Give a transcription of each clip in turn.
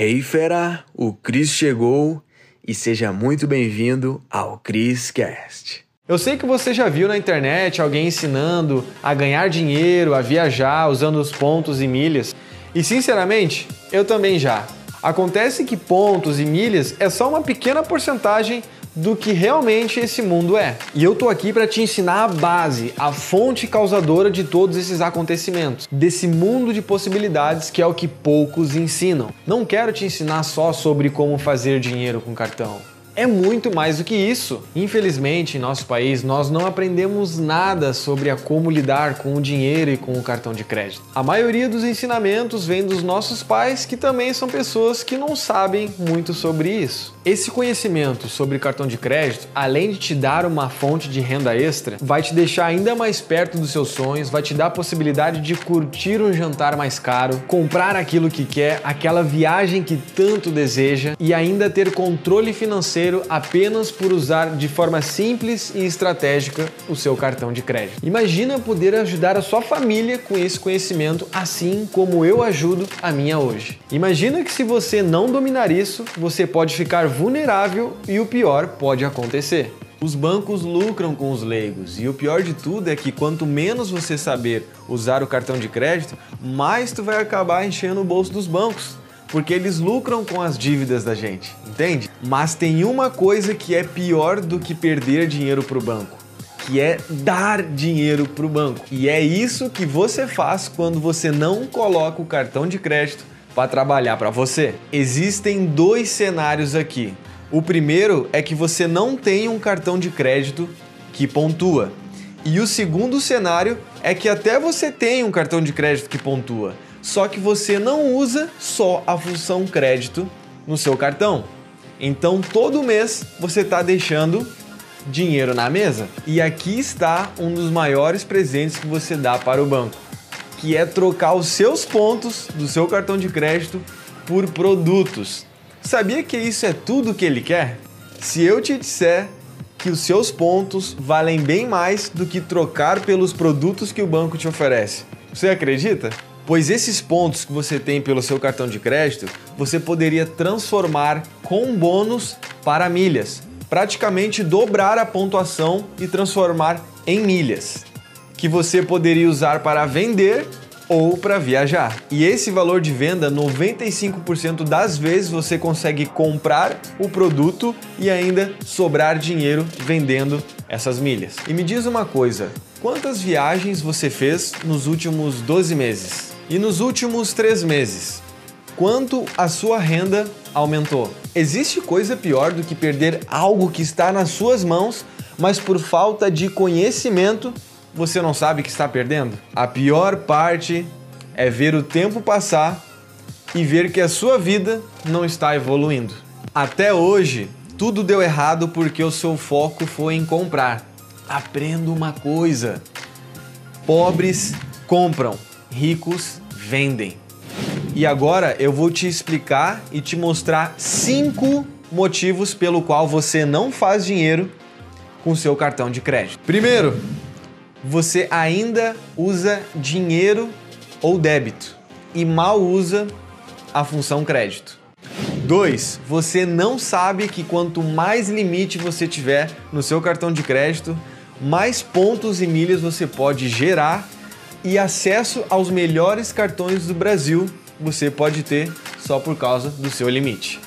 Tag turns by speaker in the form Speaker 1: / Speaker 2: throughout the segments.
Speaker 1: Hey fera, o Chris chegou e seja muito bem-vindo ao Chris Cast.
Speaker 2: Eu sei que você já viu na internet alguém ensinando a ganhar dinheiro, a viajar usando os pontos e milhas. E sinceramente, eu também já. Acontece que pontos e milhas é só uma pequena porcentagem do que realmente esse mundo é. E eu tô aqui para te ensinar a base, a fonte causadora de todos esses acontecimentos, desse mundo de possibilidades que é o que poucos ensinam. Não quero te ensinar só sobre como fazer dinheiro com cartão é muito mais do que isso. Infelizmente, em nosso país, nós não aprendemos nada sobre a como lidar com o dinheiro e com o cartão de crédito. A maioria dos ensinamentos vem dos nossos pais, que também são pessoas que não sabem muito sobre isso. Esse conhecimento sobre cartão de crédito, além de te dar uma fonte de renda extra, vai te deixar ainda mais perto dos seus sonhos, vai te dar a possibilidade de curtir um jantar mais caro, comprar aquilo que quer, aquela viagem que tanto deseja e ainda ter controle financeiro apenas por usar de forma simples e estratégica o seu cartão de crédito. Imagina poder ajudar a sua família com esse conhecimento, assim como eu ajudo a minha hoje. Imagina que se você não dominar isso, você pode ficar vulnerável e o pior pode acontecer. Os bancos lucram com os leigos e o pior de tudo é que quanto menos você saber usar o cartão de crédito, mais tu vai acabar enchendo o bolso dos bancos porque eles lucram com as dívidas da gente, entende? Mas tem uma coisa que é pior do que perder dinheiro para o banco, que é dar dinheiro para o banco. E é isso que você faz quando você não coloca o cartão de crédito para trabalhar para você. Existem dois cenários aqui. O primeiro é que você não tem um cartão de crédito que pontua. E o segundo cenário é que até você tem um cartão de crédito que pontua, só que você não usa só a função crédito no seu cartão. Então todo mês você está deixando dinheiro na mesa. E aqui está um dos maiores presentes que você dá para o banco, que é trocar os seus pontos do seu cartão de crédito por produtos. Sabia que isso é tudo que ele quer? Se eu te disser que os seus pontos valem bem mais do que trocar pelos produtos que o banco te oferece, você acredita? pois esses pontos que você tem pelo seu cartão de crédito você poderia transformar com bônus para milhas, praticamente dobrar a pontuação e transformar em milhas, que você poderia usar para vender ou para viajar. E esse valor de venda, 95% das vezes você consegue comprar o produto e ainda sobrar dinheiro vendendo essas milhas. E me diz uma coisa, quantas viagens você fez nos últimos 12 meses? E nos últimos três meses, quanto a sua renda aumentou? Existe coisa pior do que perder algo que está nas suas mãos, mas por falta de conhecimento você não sabe que está perdendo? A pior parte é ver o tempo passar e ver que a sua vida não está evoluindo. Até hoje, tudo deu errado porque o seu foco foi em comprar. Aprenda uma coisa: pobres compram ricos vendem. E agora eu vou te explicar e te mostrar cinco motivos pelo qual você não faz dinheiro com seu cartão de crédito. Primeiro, você ainda usa dinheiro ou débito e mal usa a função crédito. 2. Você não sabe que quanto mais limite você tiver no seu cartão de crédito, mais pontos e milhas você pode gerar e acesso aos melhores cartões do Brasil você pode ter só por causa do seu limite.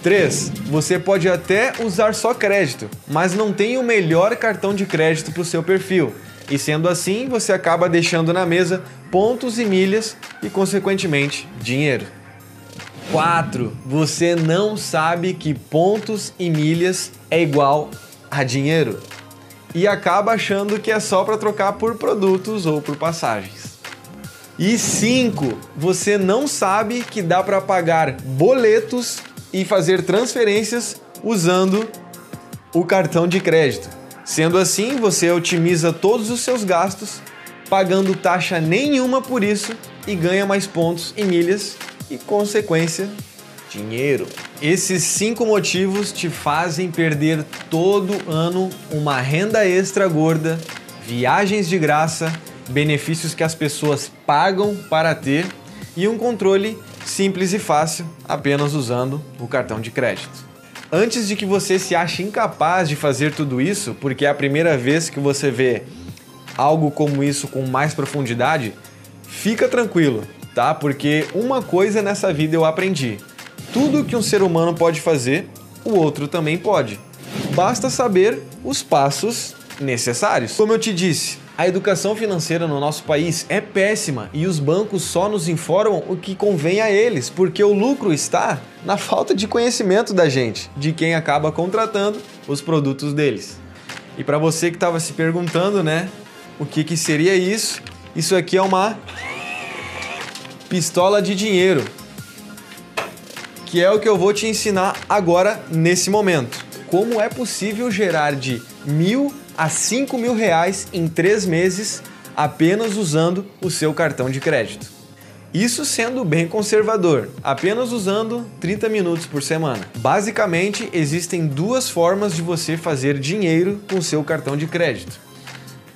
Speaker 2: 3. Você pode até usar só crédito, mas não tem o melhor cartão de crédito para o seu perfil. E sendo assim, você acaba deixando na mesa pontos e milhas e, consequentemente, dinheiro. 4. Você não sabe que pontos e milhas é igual a dinheiro e acaba achando que é só para trocar por produtos ou por passagens. E 5. Você não sabe que dá para pagar boletos e fazer transferências usando o cartão de crédito. Sendo assim, você otimiza todos os seus gastos, pagando taxa nenhuma por isso e ganha mais pontos e milhas e, consequência, dinheiro. Esses cinco motivos te fazem perder todo ano uma renda extra gorda, viagens de graça, benefícios que as pessoas pagam para ter e um controle Simples e fácil, apenas usando o cartão de crédito. Antes de que você se ache incapaz de fazer tudo isso, porque é a primeira vez que você vê algo como isso com mais profundidade, fica tranquilo, tá? Porque uma coisa nessa vida eu aprendi: tudo que um ser humano pode fazer, o outro também pode. Basta saber os passos necessários. Como eu te disse, a educação financeira no nosso país é péssima e os bancos só nos informam o que convém a eles, porque o lucro está na falta de conhecimento da gente, de quem acaba contratando os produtos deles. E para você que estava se perguntando, né, o que, que seria isso? Isso aqui é uma pistola de dinheiro, que é o que eu vou te ensinar agora nesse momento. Como é possível gerar de mil a cinco mil reais em três meses apenas usando o seu cartão de crédito. Isso sendo bem conservador, apenas usando 30 minutos por semana. Basicamente, existem duas formas de você fazer dinheiro com seu cartão de crédito,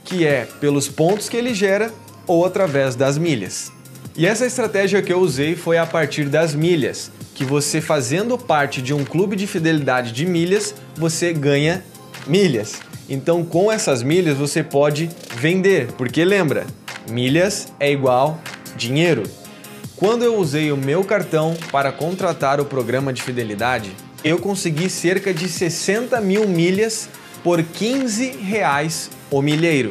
Speaker 2: que é pelos pontos que ele gera ou através das milhas. E essa estratégia que eu usei foi a partir das milhas, que você fazendo parte de um clube de fidelidade de milhas, você ganha milhas. Então, com essas milhas você pode vender, porque lembra, milhas é igual dinheiro. Quando eu usei o meu cartão para contratar o programa de fidelidade, eu consegui cerca de 60 mil milhas por 15 reais o milheiro.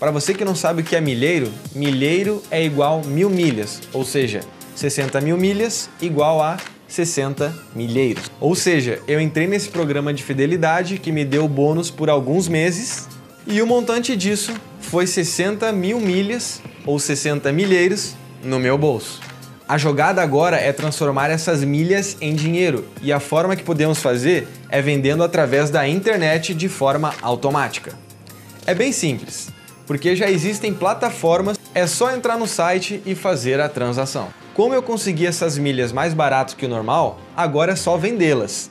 Speaker 2: Para você que não sabe o que é milheiro, milheiro é igual mil milhas, ou seja, 60 mil milhas igual a 60 milheiros. Ou seja, eu entrei nesse programa de fidelidade que me deu bônus por alguns meses e o montante disso foi 60 mil milhas ou 60 milheiros no meu bolso. A jogada agora é transformar essas milhas em dinheiro e a forma que podemos fazer é vendendo através da internet de forma automática. É bem simples porque já existem plataformas, é só entrar no site e fazer a transação. Como eu consegui essas milhas mais barato que o normal, agora é só vendê-las.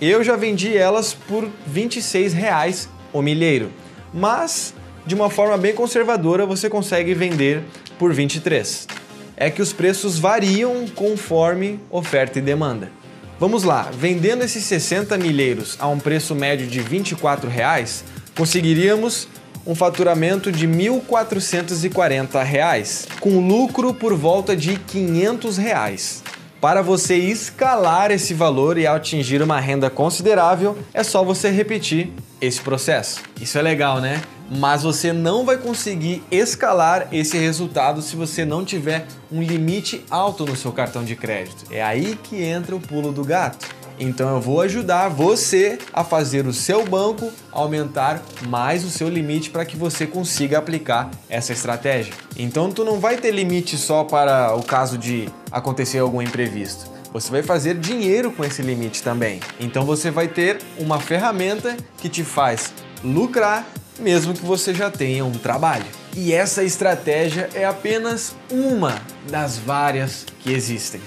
Speaker 2: Eu já vendi elas por 26 reais o milheiro, mas de uma forma bem conservadora você consegue vender por 23. É que os preços variam conforme oferta e demanda. Vamos lá, vendendo esses 60 milheiros a um preço médio de 24 reais, conseguiríamos um faturamento de R$ 1.440, com lucro por volta de 500 reais. Para você escalar esse valor e atingir uma renda considerável, é só você repetir esse processo. Isso é legal, né? Mas você não vai conseguir escalar esse resultado se você não tiver um limite alto no seu cartão de crédito. É aí que entra o pulo do gato. Então eu vou ajudar você a fazer o seu banco aumentar mais o seu limite para que você consiga aplicar essa estratégia. Então tu não vai ter limite só para o caso de acontecer algum imprevisto. Você vai fazer dinheiro com esse limite também. Então você vai ter uma ferramenta que te faz lucrar mesmo que você já tenha um trabalho. E essa estratégia é apenas uma das várias que existem.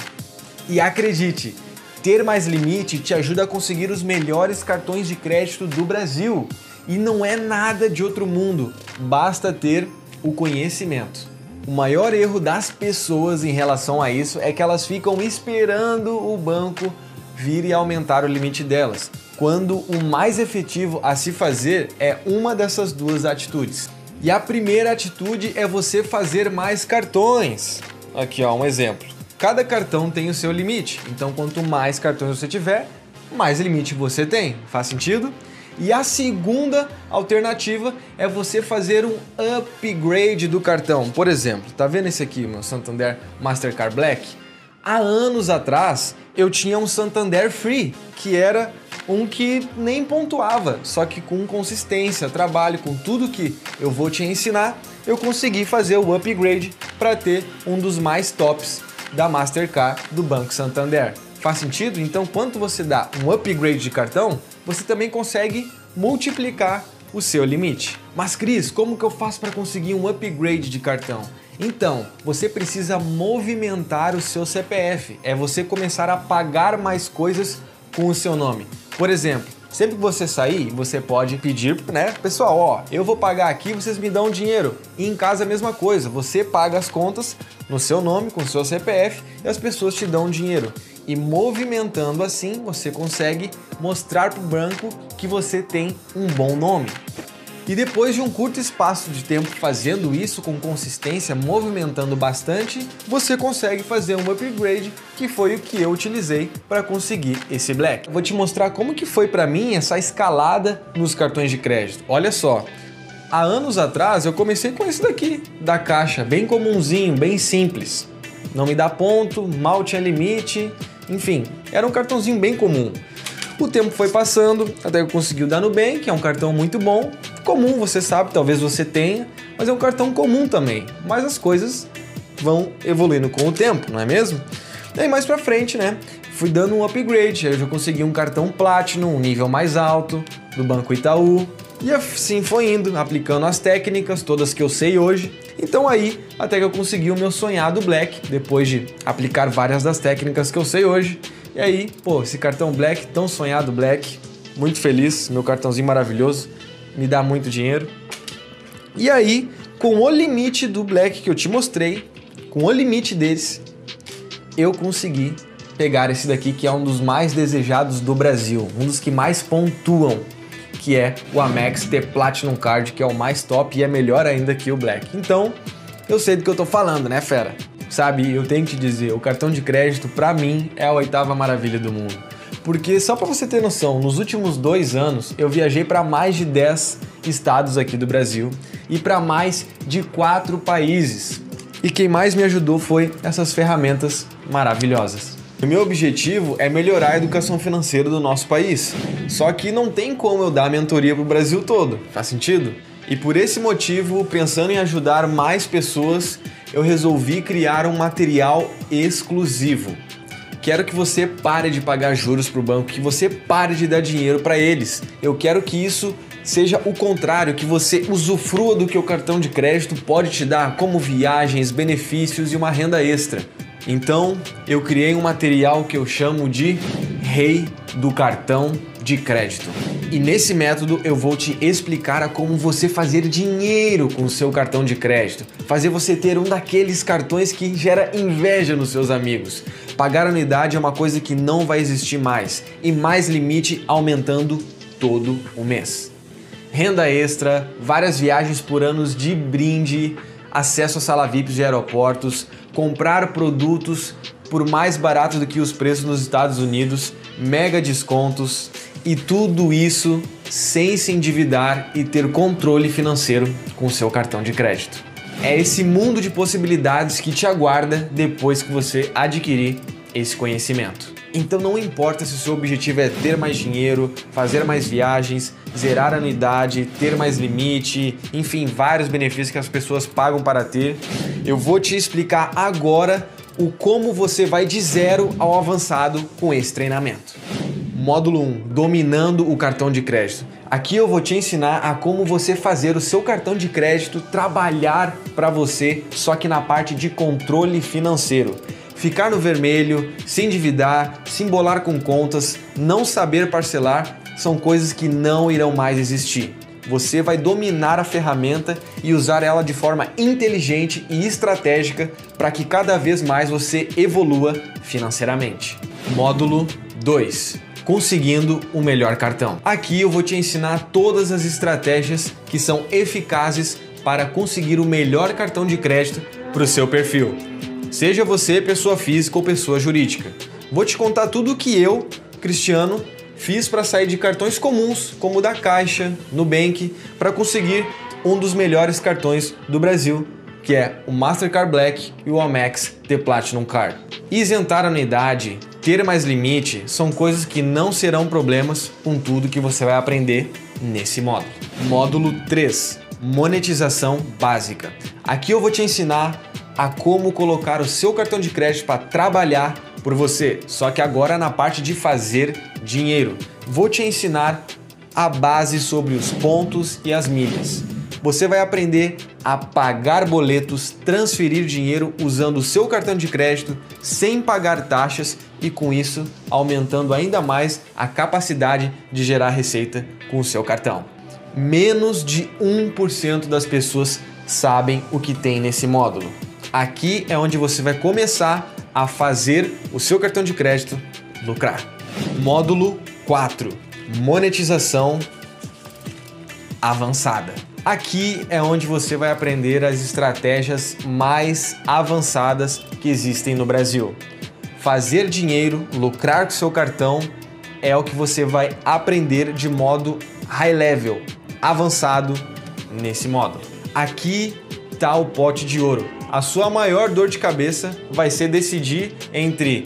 Speaker 2: E acredite, ter mais limite te ajuda a conseguir os melhores cartões de crédito do Brasil. E não é nada de outro mundo, basta ter o conhecimento. O maior erro das pessoas em relação a isso é que elas ficam esperando o banco vir e aumentar o limite delas, quando o mais efetivo a se fazer é uma dessas duas atitudes. E a primeira atitude é você fazer mais cartões. Aqui ó, um exemplo. Cada cartão tem o seu limite, então quanto mais cartões você tiver, mais limite você tem. Faz sentido? E a segunda alternativa é você fazer um upgrade do cartão. Por exemplo, tá vendo esse aqui, meu Santander Mastercard Black? Há anos atrás eu tinha um Santander Free, que era um que nem pontuava, só que com consistência, trabalho, com tudo que eu vou te ensinar, eu consegui fazer o upgrade para ter um dos mais tops da Mastercard do Banco Santander. Faz sentido? Então, quando você dá um upgrade de cartão, você também consegue multiplicar o seu limite. Mas Cris, como que eu faço para conseguir um upgrade de cartão? Então, você precisa movimentar o seu CPF. É você começar a pagar mais coisas com o seu nome. Por exemplo, Sempre que você sair, você pode pedir, né? Pessoal, ó, eu vou pagar aqui, vocês me dão dinheiro. E em casa a mesma coisa, você paga as contas no seu nome, com o seu CPF, e as pessoas te dão dinheiro. E movimentando assim, você consegue mostrar para o banco que você tem um bom nome. E depois de um curto espaço de tempo fazendo isso com consistência, movimentando bastante, você consegue fazer um upgrade, que foi o que eu utilizei para conseguir esse black. Vou te mostrar como que foi para mim essa escalada nos cartões de crédito. Olha só, há anos atrás eu comecei com esse daqui, da caixa, bem comumzinho, bem simples. Não me dá ponto, mal tinha limite, enfim, era um cartãozinho bem comum. O tempo foi passando até eu consegui o da Nubank, que é um cartão muito bom. Comum, você sabe, talvez você tenha, mas é um cartão comum também. Mas as coisas vão evoluindo com o tempo, não é mesmo? E aí mais pra frente, né? Fui dando um upgrade, eu já consegui um cartão Platinum, um nível mais alto, do Banco Itaú. E assim foi indo, aplicando as técnicas, todas que eu sei hoje. Então aí, até que eu consegui o meu sonhado Black, depois de aplicar várias das técnicas que eu sei hoje. E aí, pô, esse cartão Black, tão sonhado Black, muito feliz, meu cartãozinho maravilhoso, me dá muito dinheiro. E aí, com o limite do Black que eu te mostrei, com o limite deles, eu consegui pegar esse daqui que é um dos mais desejados do Brasil, um dos que mais pontuam, que é o Amex T Platinum Card, que é o mais top e é melhor ainda que o Black. Então, eu sei do que eu tô falando, né, fera? Sabe, eu tenho que te dizer, o cartão de crédito para mim é a oitava maravilha do mundo. Porque só para você ter noção, nos últimos dois anos eu viajei para mais de 10 estados aqui do Brasil e para mais de quatro países. E quem mais me ajudou foi essas ferramentas maravilhosas. O meu objetivo é melhorar a educação financeira do nosso país. Só que não tem como eu dar mentoria para o Brasil todo. Faz sentido? E por esse motivo, pensando em ajudar mais pessoas, eu resolvi criar um material exclusivo. Quero que você pare de pagar juros para o banco, que você pare de dar dinheiro para eles. Eu quero que isso seja o contrário, que você usufrua do que o cartão de crédito pode te dar, como viagens, benefícios e uma renda extra. Então, eu criei um material que eu chamo de Rei do Cartão de Crédito. E nesse método eu vou te explicar a como você fazer dinheiro com o seu cartão de crédito, fazer você ter um daqueles cartões que gera inveja nos seus amigos. Pagar anuidade é uma coisa que não vai existir mais e mais limite aumentando todo o mês. Renda extra, várias viagens por anos de brinde, acesso a sala VIP de aeroportos, comprar produtos por mais barato do que os preços nos Estados Unidos, mega descontos e tudo isso sem se endividar e ter controle financeiro com o seu cartão de crédito. É esse mundo de possibilidades que te aguarda depois que você adquirir esse conhecimento. Então não importa se o seu objetivo é ter mais dinheiro, fazer mais viagens, zerar a anuidade, ter mais limite, enfim, vários benefícios que as pessoas pagam para ter. Eu vou te explicar agora o como você vai de zero ao avançado com esse treinamento. Módulo 1: Dominando o cartão de crédito. Aqui eu vou te ensinar a como você fazer o seu cartão de crédito trabalhar para você, só que na parte de controle financeiro. Ficar no vermelho, se endividar, se embolar com contas, não saber parcelar são coisas que não irão mais existir. Você vai dominar a ferramenta e usar ela de forma inteligente e estratégica para que cada vez mais você evolua financeiramente. Módulo 2 conseguindo o melhor cartão. Aqui eu vou te ensinar todas as estratégias que são eficazes para conseguir o melhor cartão de crédito para o seu perfil. Seja você pessoa física ou pessoa jurídica. Vou te contar tudo o que eu, Cristiano, fiz para sair de cartões comuns, como o da Caixa, Nubank, para conseguir um dos melhores cartões do Brasil, que é o Mastercard Black e o Amex The Platinum Card. Isentar a anuidade, ter mais limite, são coisas que não serão problemas com tudo que você vai aprender nesse módulo. Módulo 3: Monetização básica. Aqui eu vou te ensinar a como colocar o seu cartão de crédito para trabalhar por você, só que agora na parte de fazer dinheiro. Vou te ensinar a base sobre os pontos e as milhas. Você vai aprender a pagar boletos, transferir dinheiro usando o seu cartão de crédito sem pagar taxas e com isso aumentando ainda mais a capacidade de gerar receita com o seu cartão. Menos de 1% das pessoas sabem o que tem nesse módulo. Aqui é onde você vai começar a fazer o seu cartão de crédito lucrar. Módulo 4: Monetização avançada. Aqui é onde você vai aprender as estratégias mais avançadas que existem no Brasil. Fazer dinheiro, lucrar com seu cartão é o que você vai aprender de modo high level, avançado nesse módulo. Aqui está o pote de ouro. A sua maior dor de cabeça vai ser decidir entre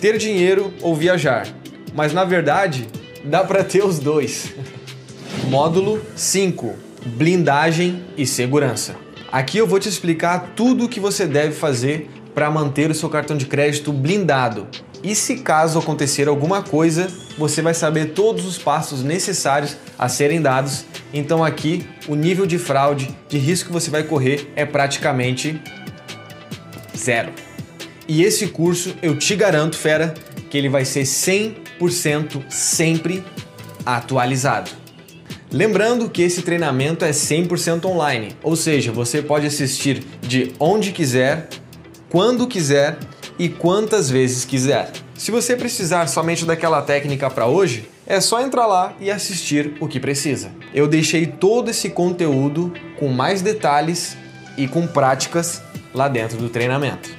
Speaker 2: ter dinheiro ou viajar. Mas na verdade, dá para ter os dois. Módulo 5: Blindagem e segurança. Aqui eu vou te explicar tudo o que você deve fazer para manter o seu cartão de crédito blindado. E se caso acontecer alguma coisa, você vai saber todos os passos necessários a serem dados. Então aqui o nível de fraude, de risco que você vai correr é praticamente zero. E esse curso, eu te garanto, fera, que ele vai ser 100% sempre atualizado. Lembrando que esse treinamento é 100% online, ou seja, você pode assistir de onde quiser, quando quiser e quantas vezes quiser. Se você precisar somente daquela técnica para hoje, é só entrar lá e assistir o que precisa. Eu deixei todo esse conteúdo com mais detalhes e com práticas lá dentro do treinamento.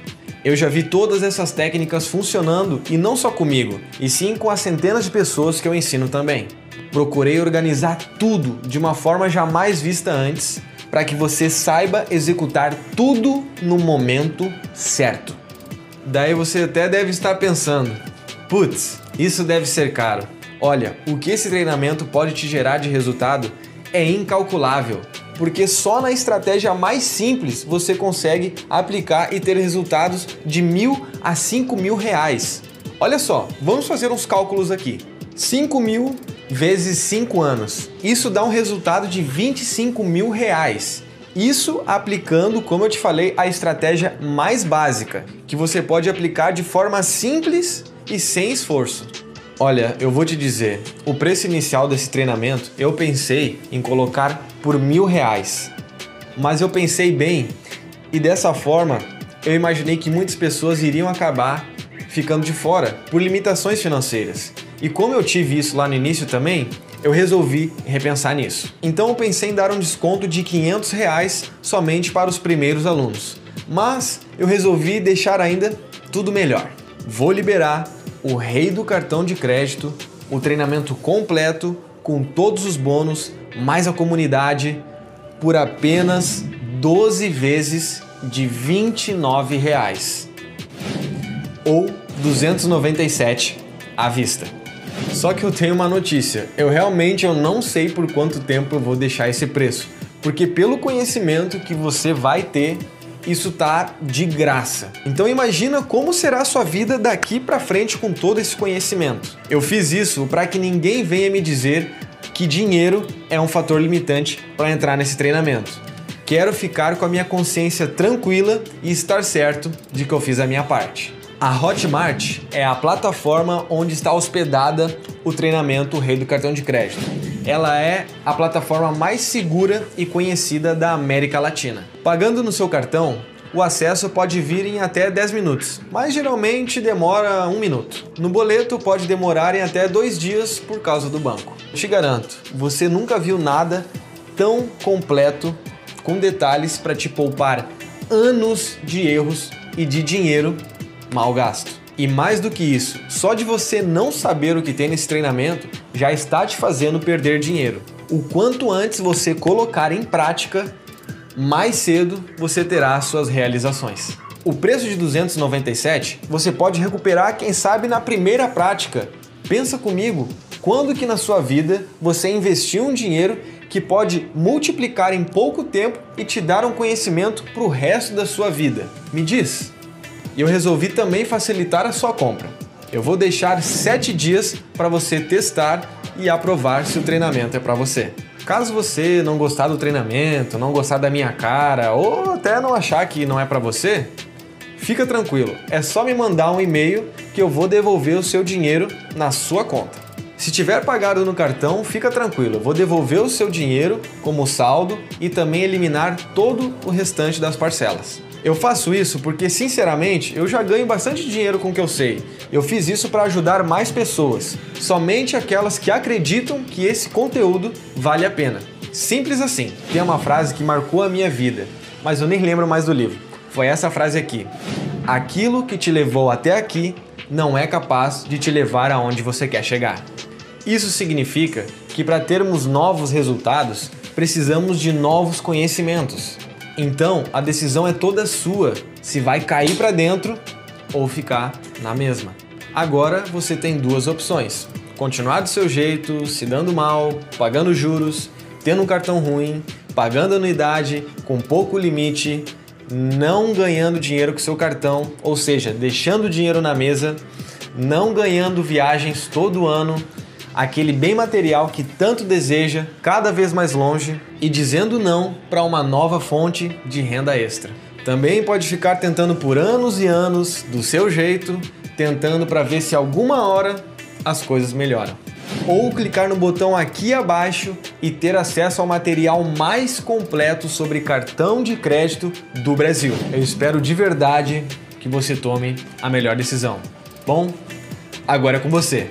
Speaker 2: Eu já vi todas essas técnicas funcionando e não só comigo, e sim com as centenas de pessoas que eu ensino também. Procurei organizar tudo de uma forma jamais vista antes, para que você saiba executar tudo no momento certo. Daí você até deve estar pensando: putz, isso deve ser caro. Olha, o que esse treinamento pode te gerar de resultado é incalculável porque só na estratégia mais simples você consegue aplicar e ter resultados de mil a cinco mil reais. Olha só, vamos fazer uns cálculos aqui. 5 mil vezes 5 anos. Isso dá um resultado de 25 mil reais. Isso aplicando, como eu te falei, a estratégia mais básica, que você pode aplicar de forma simples e sem esforço. Olha, eu vou te dizer, o preço inicial desse treinamento eu pensei em colocar por mil reais. Mas eu pensei bem e dessa forma eu imaginei que muitas pessoas iriam acabar ficando de fora por limitações financeiras. E como eu tive isso lá no início também, eu resolvi repensar nisso. Então eu pensei em dar um desconto de 500 reais somente para os primeiros alunos. Mas eu resolvi deixar ainda tudo melhor. Vou liberar o rei do cartão de crédito, o treinamento completo com todos os bônus mais a comunidade por apenas 12 vezes de 29 reais, ou 297 à vista. Só que eu tenho uma notícia, eu realmente eu não sei por quanto tempo eu vou deixar esse preço, porque pelo conhecimento que você vai ter isso tá de graça. Então imagina como será a sua vida daqui para frente com todo esse conhecimento. Eu fiz isso para que ninguém venha me dizer que dinheiro é um fator limitante para entrar nesse treinamento. Quero ficar com a minha consciência tranquila e estar certo de que eu fiz a minha parte. A Hotmart é a plataforma onde está hospedada o treinamento Rei do Cartão de Crédito. Ela é a plataforma mais segura e conhecida da América Latina. Pagando no seu cartão, o acesso pode vir em até 10 minutos, mas geralmente demora um minuto. No boleto pode demorar em até dois dias por causa do banco. Te garanto, você nunca viu nada tão completo com detalhes para te poupar anos de erros e de dinheiro mal gasto. E mais do que isso, só de você não saber o que tem nesse treinamento já está te fazendo perder dinheiro. O quanto antes você colocar em prática mais cedo você terá suas realizações. O preço de 297 você pode recuperar, quem sabe, na primeira prática. Pensa comigo, quando que na sua vida você investiu um dinheiro que pode multiplicar em pouco tempo e te dar um conhecimento para o resto da sua vida? Me diz. E eu resolvi também facilitar a sua compra. Eu vou deixar 7 dias para você testar e aprovar se o treinamento é para você. Caso você não gostar do treinamento, não gostar da minha cara ou até não achar que não é para você, fica tranquilo, é só me mandar um e-mail que eu vou devolver o seu dinheiro na sua conta. Se tiver pagado no cartão, fica tranquilo, eu vou devolver o seu dinheiro como saldo e também eliminar todo o restante das parcelas. Eu faço isso porque, sinceramente, eu já ganho bastante dinheiro com o que eu sei. Eu fiz isso para ajudar mais pessoas, somente aquelas que acreditam que esse conteúdo vale a pena. Simples assim. Tem uma frase que marcou a minha vida, mas eu nem lembro mais do livro. Foi essa frase aqui: Aquilo que te levou até aqui não é capaz de te levar aonde você quer chegar. Isso significa que para termos novos resultados, precisamos de novos conhecimentos. Então, a decisão é toda sua se vai cair para dentro ou ficar na mesma. Agora você tem duas opções: continuar do seu jeito, se dando mal, pagando juros, tendo um cartão ruim, pagando anuidade com pouco limite, não ganhando dinheiro com seu cartão, ou seja, deixando dinheiro na mesa, não ganhando viagens todo ano, aquele bem material que tanto deseja, cada vez mais longe e dizendo não para uma nova fonte de renda extra. Também pode ficar tentando por anos e anos, do seu jeito, tentando para ver se alguma hora as coisas melhoram. Ou clicar no botão aqui abaixo e ter acesso ao material mais completo sobre cartão de crédito do Brasil. Eu espero de verdade que você tome a melhor decisão. Bom, agora é com você.